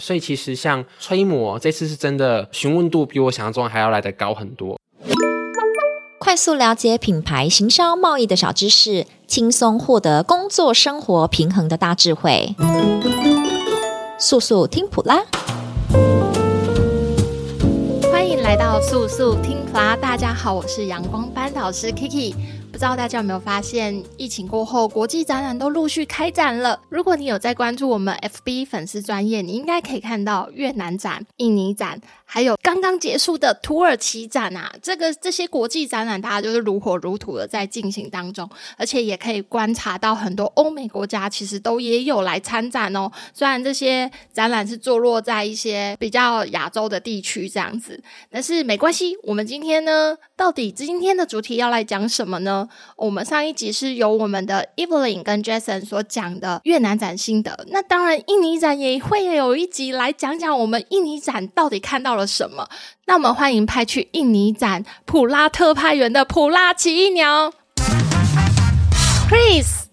所以其实像吹模这次是真的询问度比我想象中还要来得高很多。快速了解品牌行销贸易的小知识，轻松获得工作生活平衡的大智慧。速速听普拉，欢迎来到速速听普拉。大家好，我是阳光班导师 Kiki。不知道大家有没有发现，疫情过后，国际展览都陆续开展了。如果你有在关注我们 FB 粉丝专业，你应该可以看到越南展、印尼展，还有刚刚结束的土耳其展啊。这个这些国际展览，大家就是如火如荼的在进行当中，而且也可以观察到很多欧美国家其实都也有来参展哦。虽然这些展览是坐落在一些比较亚洲的地区这样子，但是没关系。我们今天呢，到底今天的主题要来讲什么呢？我们上一集是由我们的 Evelyn 跟 Jason 所讲的越南展心得，那当然印尼展也会有一集来讲讲我们印尼展到底看到了什么。那我们欢迎派去印尼展普拉特派员的普拉奇异鸟 Chris。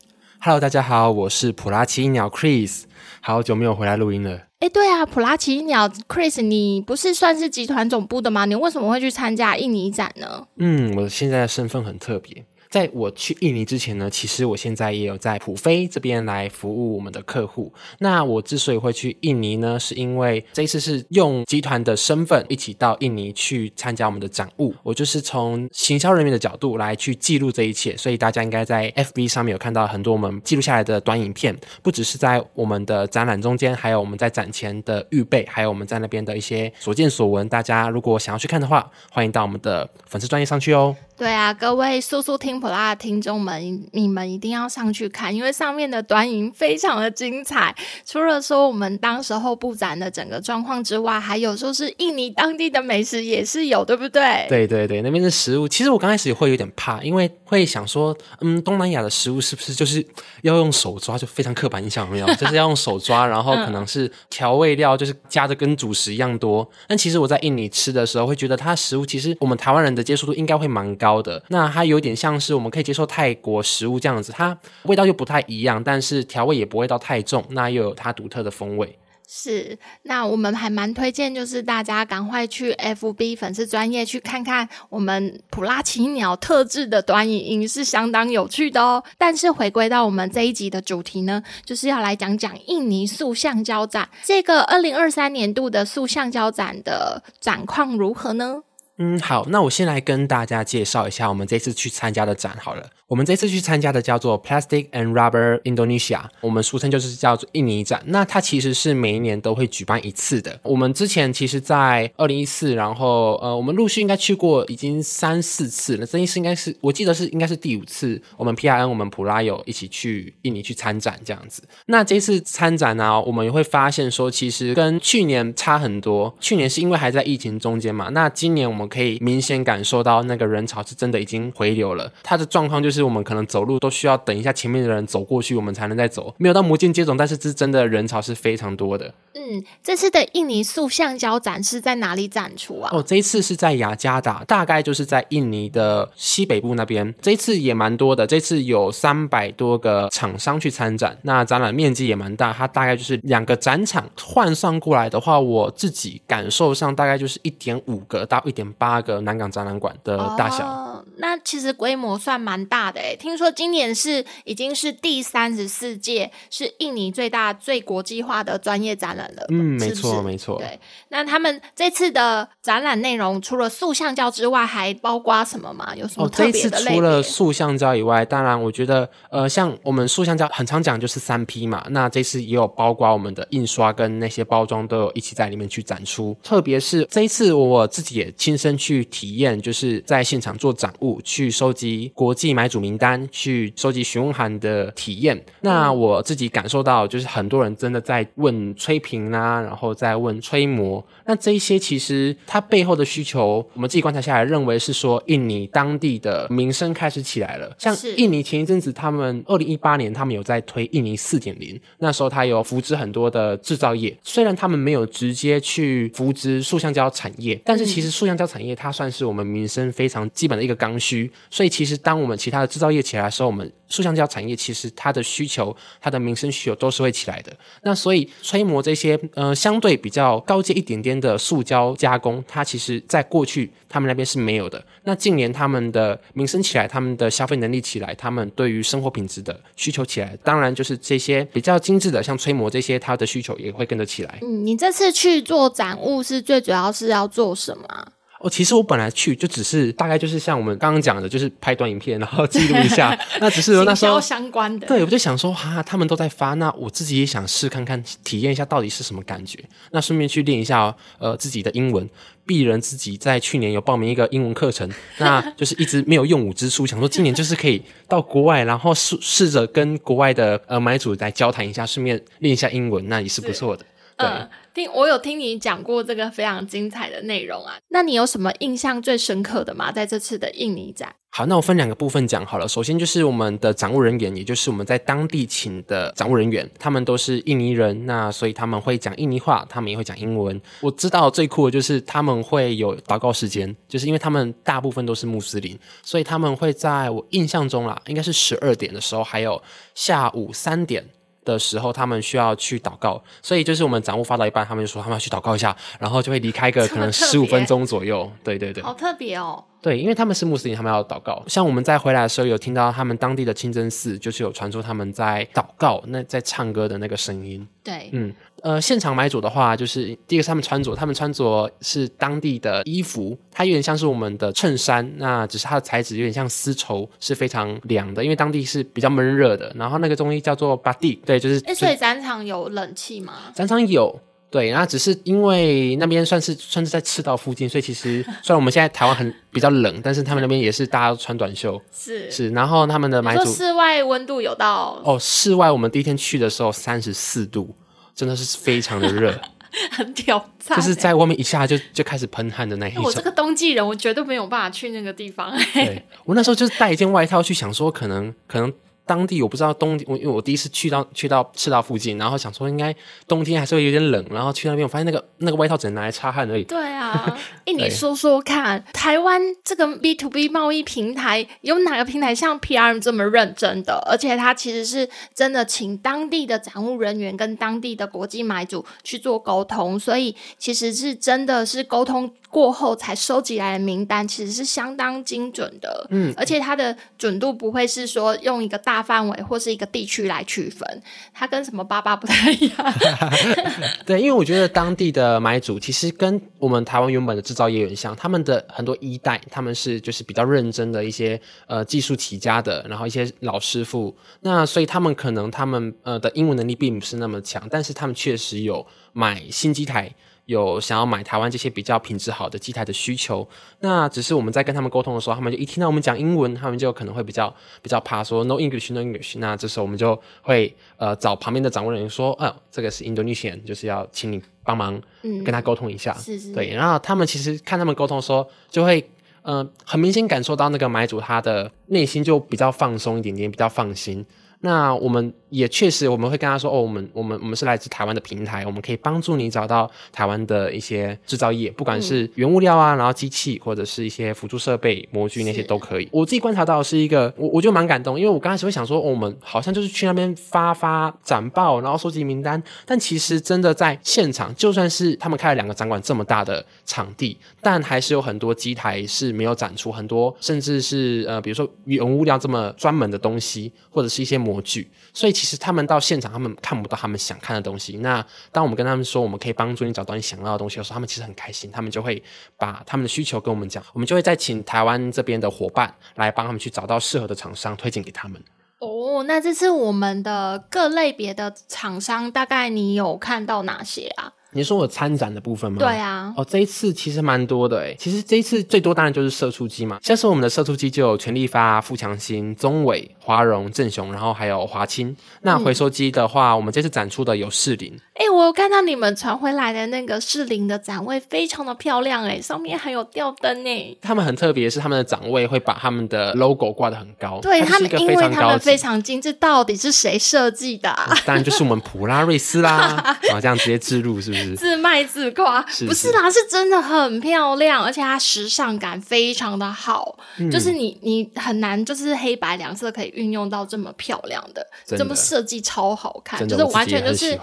Hello，大家好，我是普拉奇异鸟 Chris，好久没有回来录音了。哎，对啊，普拉奇异鸟 Chris，你不是算是集团总部的吗？你为什么会去参加印尼展呢？嗯，我现在的身份很特别。在我去印尼之前呢，其实我现在也有在普飞这边来服务我们的客户。那我之所以会去印尼呢，是因为这一次是用集团的身份一起到印尼去参加我们的展务。我就是从行销人员的角度来去记录这一切，所以大家应该在 FB 上面有看到很多我们记录下来的短影片，不只是在我们的展览中间，还有我们在展前的预备，还有我们在那边的一些所见所闻。大家如果想要去看的话，欢迎到我们的粉丝专业上去哦。对啊，各位速速听普拉的听众们，你们一定要上去看，因为上面的短影非常的精彩。除了说我们当时候布展的整个状况之外，还有说是印尼当地的美食也是有，对不对？对对对，那边的食物，其实我刚开始也会有点怕，因为会想说，嗯，东南亚的食物是不是就是要用手抓，就非常刻板印象有没有？就是要用手抓，然后可能是调味料就是加的跟主食一样多。但其实我在印尼吃的时候，会觉得它食物其实我们台湾人的接受度应该会蛮高。高的，那它有点像是我们可以接受泰国食物这样子，它味道又不太一样，但是调味也不会到太重，那又有它独特的风味。是，那我们还蛮推荐，就是大家赶快去 FB 粉丝专业去看看我们普拉奇鸟特制的短影音，是相当有趣的哦。但是回归到我们这一集的主题呢，就是要来讲讲印尼塑橡胶展，这个二零二三年度的塑橡胶展的展况如何呢？嗯，好，那我先来跟大家介绍一下我们这次去参加的展好了。我们这次去参加的叫做 Plastic and Rubber Indonesia，我们俗称就是叫做印尼展。那它其实是每一年都会举办一次的。我们之前其实，在二零一四，然后呃，我们陆续应该去过已经三四次了。这一次应该是我记得是应该是第五次，我们 PRN 我们普拉有一起去印尼去参展这样子。那这次参展呢，我们也会发现说，其实跟去年差很多。去年是因为还在疫情中间嘛，那今年我们可以明显感受到那个人潮是真的已经回流了。它的状况就是。我们可能走路都需要等一下前面的人走过去，我们才能再走。没有到魔镜接种，但是这真的人潮是非常多的。嗯，这次的印尼塑橡胶展是在哪里展出啊？哦，这一次是在雅加达，大概就是在印尼的西北部那边。这一次也蛮多的，这次有三百多个厂商去参展，那展览面积也蛮大，它大概就是两个展场换算过来的话，我自己感受上大概就是一点五个到一点八个南港展览馆的大小。哦，那其实规模算蛮大的诶，听说今年是已经是第三十四届，是印尼最大最国际化的专业展览。嗯，没错，没错。对，那他们这次的展览内容除了塑橡胶之外，还包括什么吗？有什么特别的类别？哦，这次除了塑橡胶以外，当然我觉得，呃，像我们塑橡胶很常讲就是三 P 嘛，那这次也有包括我们的印刷跟那些包装都有一起在里面去展出。特别是这一次我自己也亲身去体验，就是在现场做展物，去收集国际买主名单，去收集询问函的体验。那我自己感受到，就是很多人真的在问吹瓶。啊，然后再问吹模，那这一些其实它背后的需求，我们自己观察下来，认为是说印尼当地的民生开始起来了。像印尼前一阵子，他们二零一八年他们有在推印尼四点零，那时候他有扶植很多的制造业，虽然他们没有直接去扶植塑橡胶产业，但是其实塑橡胶产业它算是我们民生非常基本的一个刚需，所以其实当我们其他的制造业起来的时候，我们塑橡胶产业其实它的需求、它的民生需求都是会起来的。那所以吹模这些。呃相对比较高阶一点点的塑胶加工，它其实在过去他们那边是没有的。那近年他们的名声起来，他们的消费能力起来，他们对于生活品质的需求起来，当然就是这些比较精致的，像吹膜这些，它的需求也会跟着起来。嗯，你这次去做展物是最主要是要做什么？哦，其实我本来去就只是大概就是像我们刚刚讲的，就是拍短影片，然后记录一下。那只是那时候相关的，对，我就想说，哈，他们都在发，那我自己也想试看看，体验一下到底是什么感觉。那顺便去练一下，呃，自己的英文。鄙人自己在去年有报名一个英文课程，那就是一直没有用武之书，想说今年就是可以到国外，然后试试着跟国外的呃买主来交谈一下，顺便练一下英文，那也是不错的。对。嗯听我有听你讲过这个非常精彩的内容啊，那你有什么印象最深刻的吗？在这次的印尼展？好，那我分两个部分讲好了。首先就是我们的掌务人员，也就是我们在当地请的掌务人员，他们都是印尼人，那所以他们会讲印尼话，他们也会讲英文。我知道最酷的就是他们会有祷告时间，就是因为他们大部分都是穆斯林，所以他们会在我印象中啦，应该是十二点的时候，还有下午三点。的时候，他们需要去祷告，所以就是我们展务发到一半，他们就说他们要去祷告一下，然后就会离开个可能十五分钟左右。对对对，好特别哦。对，因为他们是穆斯林，他们要祷告。像我们在回来的时候，有听到他们当地的清真寺，就是有传出他们在祷告、那在唱歌的那个声音。对，嗯，呃，现场买主的话，就是第一个是他们穿着，他们穿着是当地的衣服，它有点像是我们的衬衫，那只是它的材质有点像丝绸，是非常凉的，因为当地是比较闷热的。然后那个东西叫做巴蒂，对，就是。哎，所以展场有冷气吗？展场有。对，然后只是因为那边算是算是在赤道附近，所以其实 虽然我们现在台湾很比较冷，但是他们那边也是大家都穿短袖。是是，然后他们的买主室外温度有到哦，室外我们第一天去的时候三十四度，真的是非常的热，很挑战，就是在外面一下就就开始喷汗的那一种。我这个冬季人，我绝对没有办法去那个地方。对，我那时候就是带一件外套去，想说可能可能。当地我不知道冬，我因为我第一次去到去到赤道附近，然后想说应该冬天还是会有点冷，然后去那边我发现那个那个外套只能拿来擦汗而已。对啊，哎，你说说看，台湾这个 B to B 贸易平台有哪个平台像 PRM 这么认真的？而且它其实是真的请当地的展务人员跟当地的国际买主去做沟通，所以其实是真的是沟通。过后才收集来的名单其实是相当精准的，嗯，而且它的准度不会是说用一个大大范围或是一个地区来区分，它跟什么巴巴不太一样。对，因为我觉得当地的买主其实跟我们台湾原本的制造业有点像，他们的很多一代他们是就是比较认真的一些呃技术起家的，然后一些老师傅，那所以他们可能他们呃的英文能力并不是那么强，但是他们确实有买新机台。有想要买台湾这些比较品质好的机台的需求，那只是我们在跟他们沟通的时候，他们就一听到我们讲英文，他们就可能会比较比较怕说 no English no English。那这时候我们就会呃找旁边的掌握人员说，呃，这个是 Indonesian，就是要请你帮忙跟他沟通一下。嗯、是是。对，然后他们其实看他们沟通的时候，就会呃很明显感受到那个买主他的内心就比较放松一点点，比较放心。那我们。也确实，我们会跟他说：“哦，我们我们我们是来自台湾的平台，我们可以帮助你找到台湾的一些制造业，不管是原物料啊，然后机器或者是一些辅助设备、模具那些都可以。”我自己观察到的是一个，我我就蛮感动，因为我刚开始会想说，哦，我们好像就是去那边发发展报，然后收集名单，但其实真的在现场，就算是他们开了两个展馆这么大的场地，但还是有很多机台是没有展出，很多甚至是呃，比如说原物料这么专门的东西，或者是一些模具，所以其实他们到现场，他们看不到他们想看的东西。那当我们跟他们说，我们可以帮助你找到你想要的东西的时候，他们其实很开心。他们就会把他们的需求跟我们讲，我们就会再请台湾这边的伙伴来帮他们去找到适合的厂商，推荐给他们。哦，那这次我们的各类别的厂商，大概你有看到哪些啊？你说我参展的部分吗？对啊，哦，这一次其实蛮多的诶。其实这一次最多当然就是射出机嘛，像是我们的射出机就有全力发、富强鑫、中伟、华荣、正雄，然后还有华清。那回收机的话，嗯、我们这次展出的有士林。哎、欸，我有看到你们传回来的那个士林的展位，非常的漂亮诶，上面还有吊灯诶。他们很特别，是他们的展位会把他们的 logo 挂得很高。对，他们因为他们非常精致，到底是谁设计的、啊嗯？当然就是我们普拉瑞斯啦。啊，这样直接置入是不是？自卖自夸？不是啦，是真的很漂亮，而且它时尚感非常的好。嗯、就是你你很难就是黑白两色可以运用到这么漂亮的，的这么设计超好看，就是完全就是。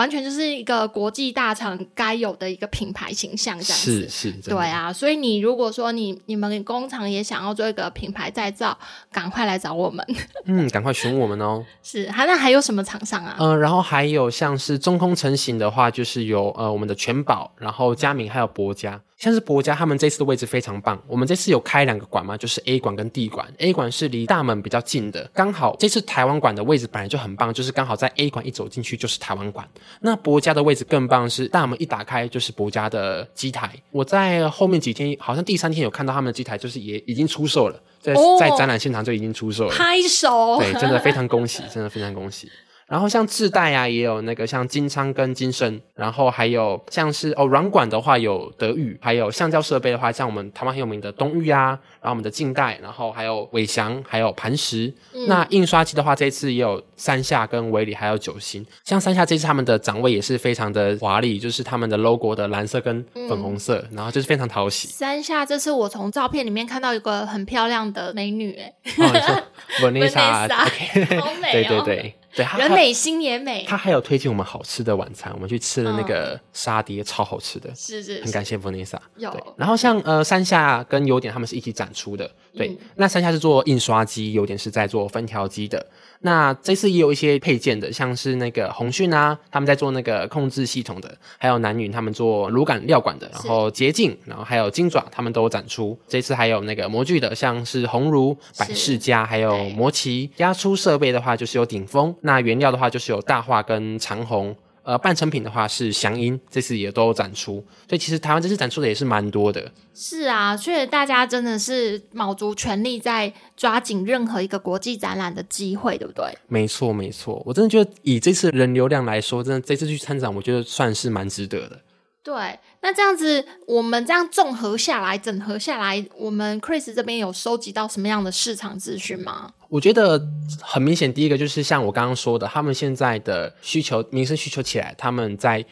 完全就是一个国际大厂该有的一个品牌形象，这样子。是是，对啊。所以你如果说你你们工厂也想要做一个品牌再造，赶快来找我们。嗯，赶快选我们哦。是，还那还有什么厂商啊？嗯、呃，然后还有像是中空成型的话，就是有呃我们的全宝，然后佳明还有博佳。像是博家他们这次的位置非常棒，我们这次有开两个馆嘛，就是 A 馆跟 D 馆。A 馆是离大门比较近的，刚好这次台湾馆的位置本来就很棒，就是刚好在 A 馆一走进去就是台湾馆。那博家的位置更棒，是大门一打开就是博家的机台。我在后面几天，好像第三天有看到他们的机台，就是也已经出售了，在、哦、在展览现场就已经出售了。拍手！对，真的非常恭喜，真的非常恭喜。然后像智代啊，也有那个像金昌跟金生，然后还有像是哦软管的话有德裕，还有橡胶设备的话，像我们台湾很有名的东裕啊，然后我们的晋代，然后还有伟翔，还有磐石。嗯、那印刷机的话，这次也有三下跟纬理，还有九星。像三下这次他们的展位也是非常的华丽，就是他们的 logo 的蓝色跟粉红色，嗯、然后就是非常讨喜。三下这次我从照片里面看到一个很漂亮的美女，哎，哦，Vanessa，OK，好美哦，对对对。对，人美心也美。他还有推荐我们好吃的晚餐，我们去吃了那个沙爹，嗯、超好吃的。是是，是，很感谢 Vanessa。有。然后像呃山下跟优点他们是一起展出的。对，嗯、那山下是做印刷机，优点是在做分条机的。那这次也有一些配件的，像是那个鸿讯啊，他们在做那个控制系统的，还有南云他们做炉感料管的，然后洁净，然后还有金爪，他们都有展出。这次还有那个模具的，像是鸿儒、百事家，还有魔奇。压出设备的话，就是有鼎丰。那原料的话，就是有大化跟长虹。呃，半成品的话是祥音，这次也都有展出，所以其实台湾这次展出的也是蛮多的。是啊，所以大家真的是卯足全力在抓紧任何一个国际展览的机会，对不对？没错，没错，我真的觉得以这次人流量来说，真的这次去参展，我觉得算是蛮值得的。对，那这样子，我们这样综合下来、整合下来，我们 Chris 这边有收集到什么样的市场资讯吗？我觉得很明显，第一个就是像我刚刚说的，他们现在的需求、民生需求起来，他们在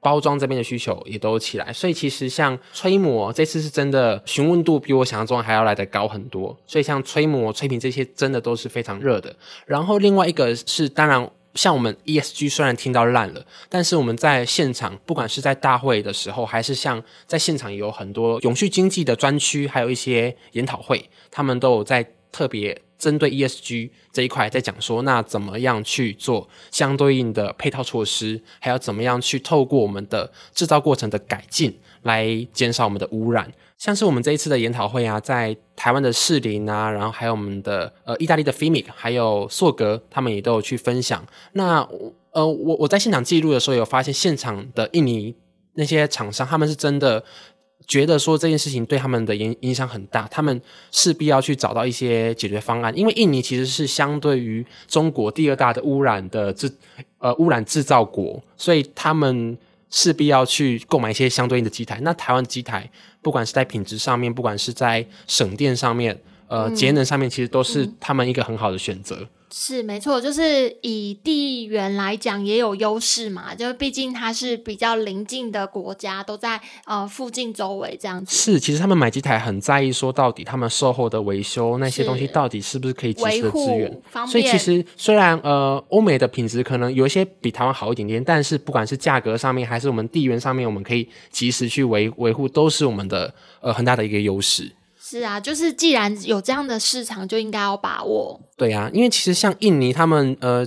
包装这边的需求也都起来，所以其实像吹膜这次是真的询问度比我想象中还要来得高很多，所以像吹膜、吹瓶这些真的都是非常热的。然后另外一个是，当然。像我们 ESG 虽然听到烂了，但是我们在现场，不管是在大会的时候，还是像在现场也有很多永续经济的专区，还有一些研讨会，他们都有在特别针对 ESG 这一块在讲说，那怎么样去做相对应的配套措施，还要怎么样去透过我们的制造过程的改进来减少我们的污染。像是我们这一次的研讨会啊，在台湾的士林啊，然后还有我们的呃意大利的 FIMIC，还有硕格，他们也都有去分享。那呃我我在现场记录的时候，有发现现场的印尼那些厂商，他们是真的觉得说这件事情对他们的影影响很大，他们势必要去找到一些解决方案。因为印尼其实是相对于中国第二大的污染的制呃污染制造国，所以他们势必要去购买一些相对应的机台。那台湾机台。不管是在品质上面，不管是在省电上面，呃，节能上面，其实都是他们一个很好的选择。是没错，就是以地缘来讲也有优势嘛，就毕竟它是比较邻近的国家，都在呃附近周围这样子。是，其实他们买机台很在意说，到底他们售后的维修那些东西到底是不是可以及时的支援。所以其实虽然呃欧美的品质可能有一些比台湾好一点点，但是不管是价格上面还是我们地缘上面，我们可以及时去维维护，都是我们的呃很大的一个优势。是啊，就是既然有这样的市场，就应该要把握。对啊，因为其实像印尼他们，呃，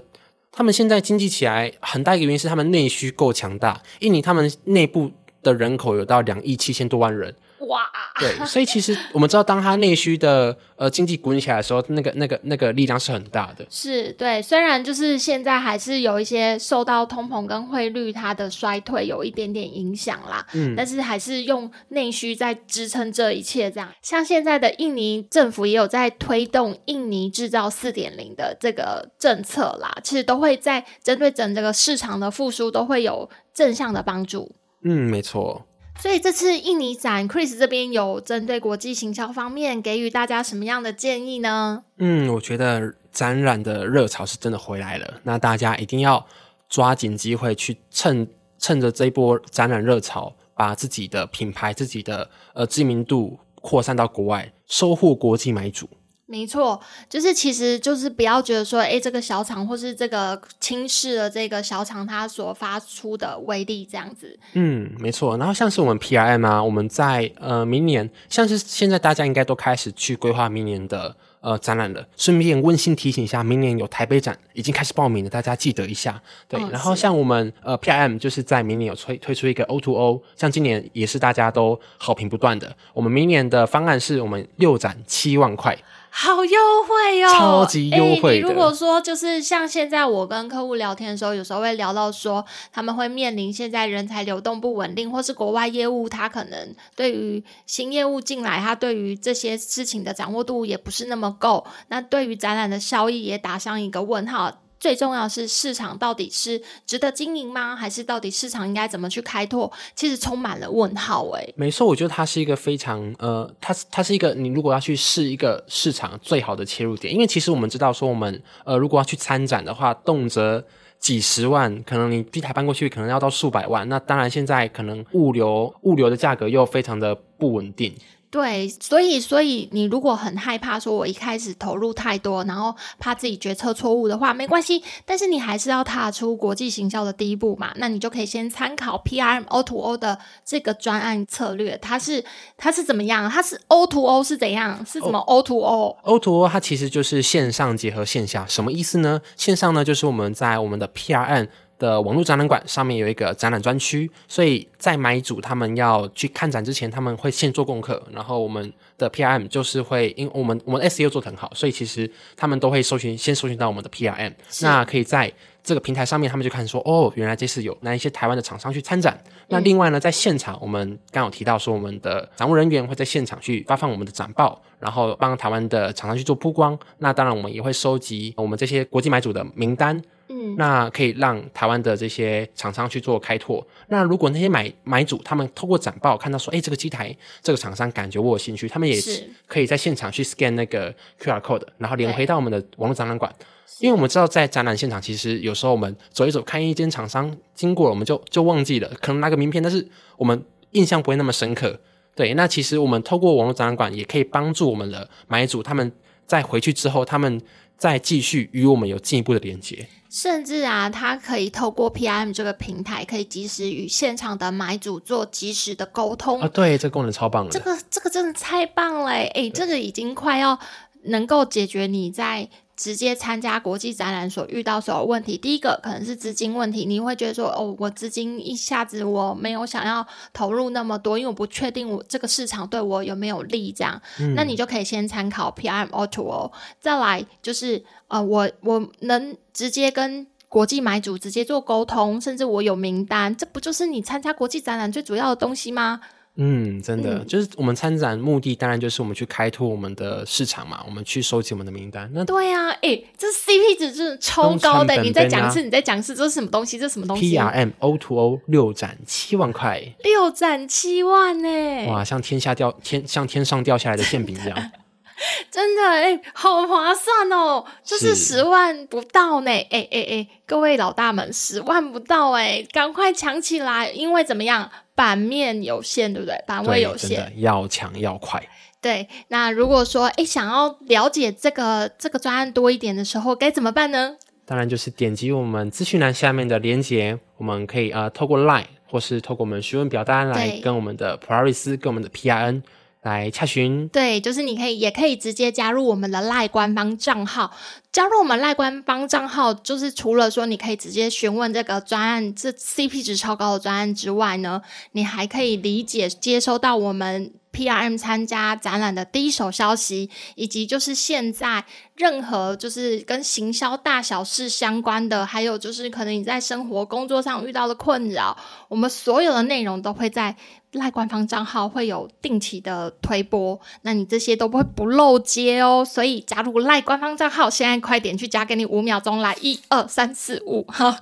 他们现在经济起来很大一个原因是他们内需够强大。印尼他们内部的人口有到两亿七千多万人。哇，对，所以其实我们知道，当它内需的呃经济滚起来的时候，那个那个那个力量是很大的。是对，虽然就是现在还是有一些受到通膨跟汇率它的衰退有一点点影响啦，嗯，但是还是用内需在支撑这一切。这样，像现在的印尼政府也有在推动印尼制造四点零的这个政策啦，其实都会在针对整这个市场的复苏都会有正向的帮助。嗯，没错。所以这次印尼展，Chris 这边有针对国际行销方面给予大家什么样的建议呢？嗯，我觉得展览的热潮是真的回来了，那大家一定要抓紧机会去趁趁着这一波展览热潮，把自己的品牌、自己的呃知名度扩散到国外，收获国际买主。没错，就是其实就是不要觉得说，哎，这个小厂或是这个轻视了这个小厂它所发出的威力这样子。嗯，没错。然后像是我们 PRM 啊，我们在呃明年，像是现在大家应该都开始去规划明年的呃展览了。顺便温馨提醒一下，明年有台北展已经开始报名了，大家记得一下。对，哦、然后像我们呃 PRM 就是在明年有推推出一个 O to O，像今年也是大家都好评不断的。我们明年的方案是我们六展七万块。好优惠哦，超级优惠的。欸，如果说就是像现在我跟客户聊天的时候，有时候会聊到说他们会面临现在人才流动不稳定，或是国外业务他可能对于新业务进来，他对于这些事情的掌握度也不是那么够，那对于展览的效益也打上一个问号。最重要是市场到底是值得经营吗？还是到底市场应该怎么去开拓？其实充满了问号诶、没错，我觉得它是一个非常呃，它它是一个你如果要去试一个市场最好的切入点，因为其实我们知道说我们呃如果要去参展的话，动辄几十万，可能你机台搬过去可能要到数百万。那当然现在可能物流物流的价格又非常的不稳定。对，所以所以你如果很害怕说，我一开始投入太多，然后怕自己决策错误的话，没关系。但是你还是要踏出国际行销的第一步嘛。那你就可以先参考 PRM O to O 的这个专案策略，它是它是怎么样？它是 O to O 是怎样？是怎么 O2O？O2O 它其实就是线上结合线下，什么意思呢？线上呢，就是我们在我们的 PRM。的网络展览馆上面有一个展览专区，所以在买主他们要去看展之前，他们会先做功课，然后我们的 PRM 就是会，因为我们我们 SEO 做得很好，所以其实他们都会搜寻，先搜寻到我们的 PRM，那可以在这个平台上面，他们就看说，哦，原来这次有那一些台湾的厂商去参展。嗯、那另外呢，在现场我们刚有提到说，我们的展务人员会在现场去发放我们的展报，然后帮台湾的厂商去做曝光。那当然，我们也会收集我们这些国际买主的名单。嗯，那可以让台湾的这些厂商去做开拓。那如果那些买买主他们透过展报看到说，哎，这个机台这个厂商感觉我有兴趣，他们也是可以在现场去 scan 那个 QR code，然后连回到我们的网络展览馆。因为我们知道在展览现场，其实有时候我们走一走，看一间厂商经过了，我们就就忘记了，可能拿个名片，但是我们印象不会那么深刻。对，那其实我们透过网络展览馆也可以帮助我们的买主，他们在回去之后，他们再继续与我们有进一步的连接。甚至啊，它可以透过 PRM 这个平台，可以及时与现场的买主做及时的沟通啊。对，这个功能超棒的。这个这个真的太棒了，哎，这个已经快要能够解决你在。直接参加国际展览所遇到所有问题，第一个可能是资金问题，你会觉得说，哦，我资金一下子我没有想要投入那么多，因为我不确定我这个市场对我有没有利，这样，嗯、那你就可以先参考 PRM O2O，再来就是，呃，我我能直接跟国际买主直接做沟通，甚至我有名单，这不就是你参加国际展览最主要的东西吗？嗯，真的，嗯、就是我们参展目的当然就是我们去开拓我们的市场嘛，我们去收集我们的名单。那对呀、啊，哎、欸，这 CP 值真的超高的，你再讲一次，你再讲一次，这是什么东西？这是什么东西？PRM O to O 六展七万块，六展七万呢？哇，像天下掉天，像天上掉下来的馅饼一样，真的哎、欸，好划算哦，就是十万不到呢。哎哎哎，各位老大们，十万不到哎，赶快抢起来，因为怎么样？版面有限，对不对？版位有限，要抢要快。对，那如果说诶想要了解这个这个专案多一点的时候，该怎么办呢？当然就是点击我们资讯栏下面的链接，我们可以呃透过 Line 或是透过我们询问表单来跟我们的普拉瑞斯跟我们的 PRM 来查询。对，就是你可以也可以直接加入我们的赖官方账号。加入我们赖官方账号，就是除了说你可以直接询问这个专案，这 CP 值超高的专案之外呢，你还可以理解接收到我们 PRM 参加展览的第一手消息，以及就是现在任何就是跟行销大小事相关的，还有就是可能你在生活工作上遇到的困扰，我们所有的内容都会在赖官方账号会有定期的推播，那你这些都不会不漏接哦。所以加入赖官方账号，现在。快点去加，给你五秒钟来，一二三四五，好，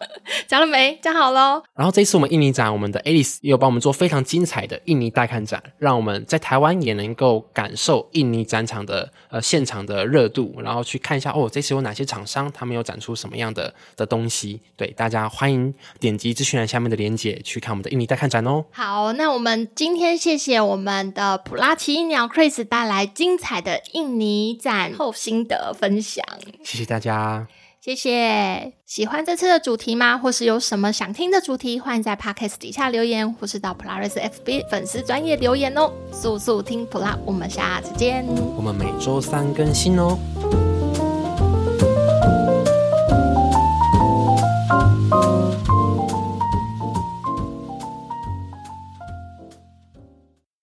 加了没？加好喽。然后这一次我们印尼展，我们的 Alice 也有帮我们做非常精彩的印尼带看展，让我们在台湾也能够感受印尼展场的呃现场的热度，然后去看一下哦，这次有哪些厂商他们有展出什么样的的东西。对，大家欢迎点击资讯栏下面的链接去看我们的印尼待看展哦。好，那我们今天谢谢我们的普拉奇翼鸟 Chris 带来精彩的印尼展后心得分享。谢谢大家。谢谢，喜欢这次的主题吗？或是有什么想听的主题？欢迎在 Podcast 底下留言，或是到普拉瑞斯 FB 粉丝专业留言哦。速速听普拉，我们下次见。我们每周三更新哦。Thank you.